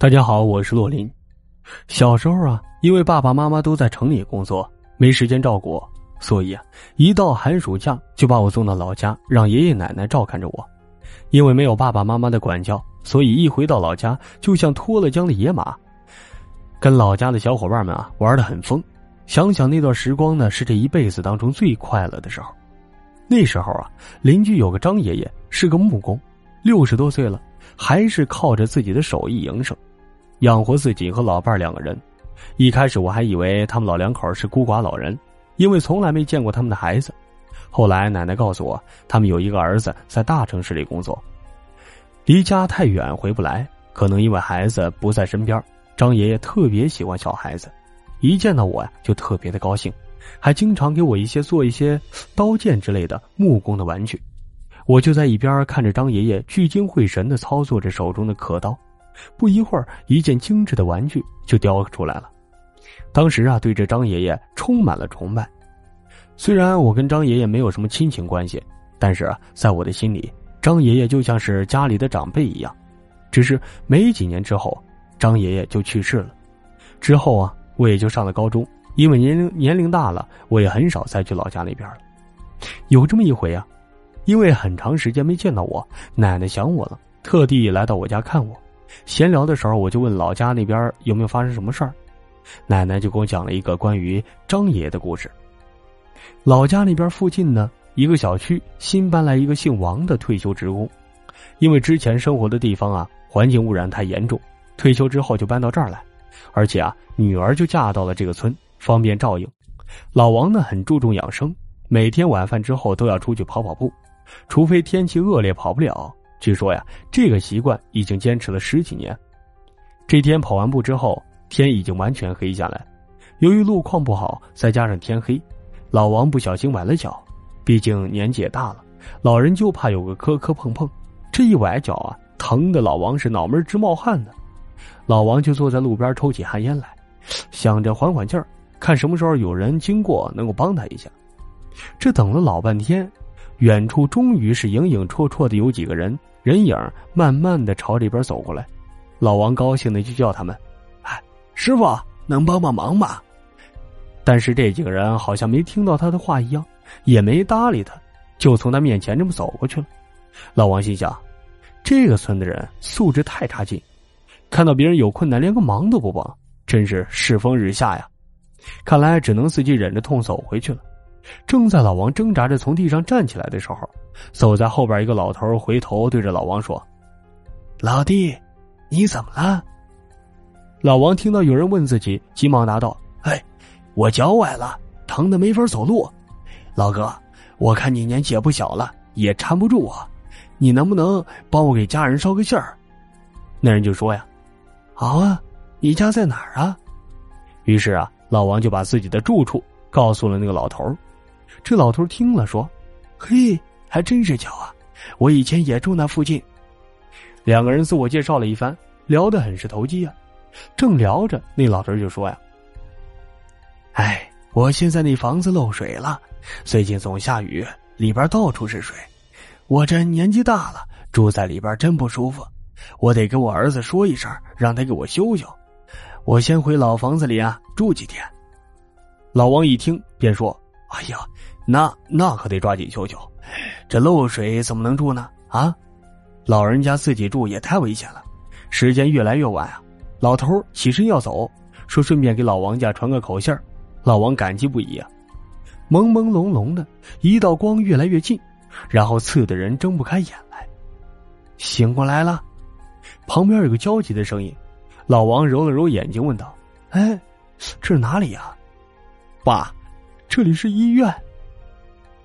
大家好，我是洛林。小时候啊，因为爸爸妈妈都在城里工作，没时间照顾我，所以啊，一到寒暑假就把我送到老家，让爷爷奶奶照看着我。因为没有爸爸妈妈的管教，所以一回到老家，就像脱了缰的野马，跟老家的小伙伴们啊玩的很疯。想想那段时光呢，是这一辈子当中最快乐的时候。那时候啊，邻居有个张爷爷，是个木工，六十多岁了，还是靠着自己的手艺营生。养活自己和老伴两个人，一开始我还以为他们老两口是孤寡老人，因为从来没见过他们的孩子。后来奶奶告诉我，他们有一个儿子在大城市里工作，离家太远回不来，可能因为孩子不在身边。张爷爷特别喜欢小孩子，一见到我呀就特别的高兴，还经常给我一些做一些刀剑之类的木工的玩具。我就在一边看着张爷爷聚精会神的操作着手中的刻刀。不一会儿，一件精致的玩具就雕出来了。当时啊，对这张爷爷充满了崇拜。虽然我跟张爷爷没有什么亲情关系，但是啊，在我的心里，张爷爷就像是家里的长辈一样。只是没几年之后，张爷爷就去世了。之后啊，我也就上了高中，因为年龄年龄大了，我也很少再去老家那边了。有这么一回啊，因为很长时间没见到我，奶奶想我了，特地来到我家看我。闲聊的时候，我就问老家那边有没有发生什么事儿，奶奶就给我讲了一个关于张爷爷的故事。老家那边附近呢，一个小区新搬来一个姓王的退休职工，因为之前生活的地方啊环境污染太严重，退休之后就搬到这儿来，而且啊女儿就嫁到了这个村，方便照应。老王呢很注重养生，每天晚饭之后都要出去跑跑步，除非天气恶劣跑不了。据说呀，这个习惯已经坚持了十几年。这天跑完步之后，天已经完全黑下来。由于路况不好，再加上天黑，老王不小心崴了脚。毕竟年纪也大了，老人就怕有个磕磕碰碰。这一崴脚啊，疼的老王是脑门直冒汗呢。老王就坐在路边抽起旱烟来，想着缓缓劲儿，看什么时候有人经过能够帮他一下。这等了老半天，远处终于是影影绰绰的有几个人。人影慢慢的朝这边走过来，老王高兴的就叫他们：“哎，师傅，能帮帮忙吗？”但是这几个人好像没听到他的话一样，也没搭理他，就从他面前这么走过去了。老王心想：这个村的人素质太差劲，看到别人有困难连个忙都不帮，真是世风日下呀！看来只能自己忍着痛走回去了。正在老王挣扎着从地上站起来的时候，走在后边一个老头回头对着老王说：“老弟，你怎么了？”老王听到有人问自己，急忙答道：“哎，我脚崴了，疼的没法走路。老哥，我看你年纪也不小了，也搀不住我，你能不能帮我给家人捎个信儿？”那人就说：“呀，好啊，你家在哪儿啊？”于是啊，老王就把自己的住处告诉了那个老头这老头听了说：“嘿，还真是巧啊！我以前也住那附近。”两个人自我介绍了一番，聊得很是投机啊。正聊着，那老头就说：“呀，哎，我现在那房子漏水了，最近总下雨，里边到处是水。我这年纪大了，住在里边真不舒服。我得跟我儿子说一声，让他给我修修。我先回老房子里啊住几天。”老王一听，便说。哎呀，那那可得抓紧修修，这漏水怎么能住呢？啊，老人家自己住也太危险了。时间越来越晚啊，老头起身要走，说顺便给老王家传个口信老王感激不已啊。朦朦胧胧的一道光越来越近，然后刺的人睁不开眼来。醒过来了，旁边有个焦急的声音。老王揉了揉眼睛，问道：“哎，这是哪里呀？爸。”这里是医院。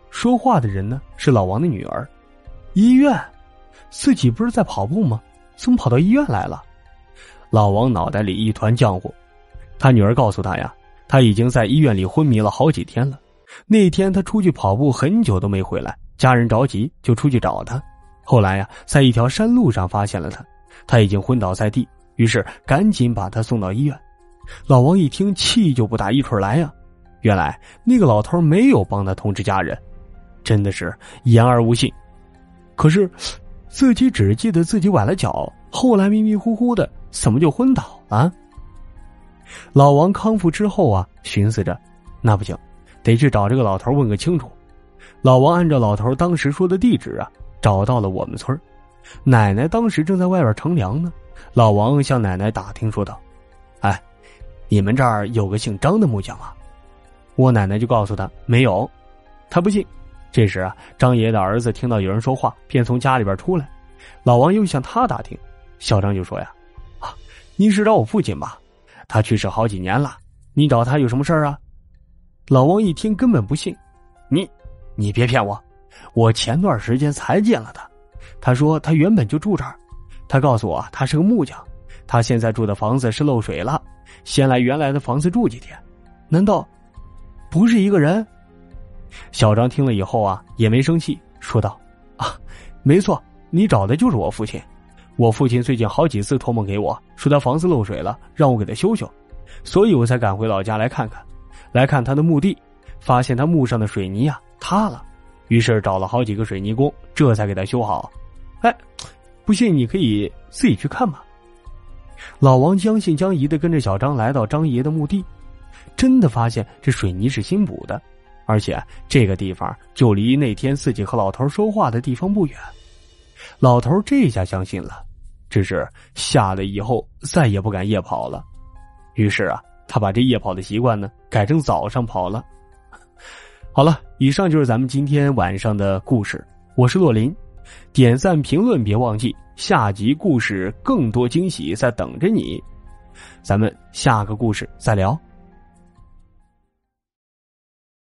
说话的人呢是老王的女儿。医院，自己不是在跑步吗？怎么跑到医院来了？老王脑袋里一团浆糊。他女儿告诉他呀，他已经在医院里昏迷了好几天了。那天他出去跑步很久都没回来，家人着急就出去找他。后来呀，在一条山路上发现了他，他已经昏倒在地，于是赶紧把他送到医院。老王一听，气就不打一处来呀。原来那个老头没有帮他通知家人，真的是言而无信。可是，自己只记得自己崴了脚，后来迷迷糊糊的，怎么就昏倒了？老王康复之后啊，寻思着，那不行，得去找这个老头问个清楚。老王按照老头当时说的地址啊，找到了我们村奶奶当时正在外边乘凉呢。老王向奶奶打听说道：“哎，你们这儿有个姓张的木匠啊？”我奶奶就告诉他没有。他不信。这时啊，张爷爷的儿子听到有人说话，便从家里边出来。老王又向他打听，小张就说：“呀，啊，你是找我父亲吧？他去世好几年了，你找他有什么事儿啊？”老王一听，根本不信。你，你别骗我，我前段时间才见了他。他说他原本就住这儿，他告诉我他是个木匠，他现在住的房子是漏水了，先来原来的房子住几天。难道不是一个人？小张听了以后啊，也没生气，说道：“啊，没错。”你找的就是我父亲，我父亲最近好几次托梦给我说他房子漏水了，让我给他修修，所以我才赶回老家来看看，来看他的墓地，发现他墓上的水泥啊塌了，于是找了好几个水泥工，这才给他修好。哎，不信你可以自己去看嘛。老王将信将疑的跟着小张来到张爷的墓地，真的发现这水泥是新补的，而且这个地方就离那天自己和老头说话的地方不远。老头这下相信了，只是吓得以后再也不敢夜跑了。于是啊，他把这夜跑的习惯呢改成早上跑了。好了，以上就是咱们今天晚上的故事。我是洛林，点赞评论别忘记，下集故事更多惊喜在等着你。咱们下个故事再聊。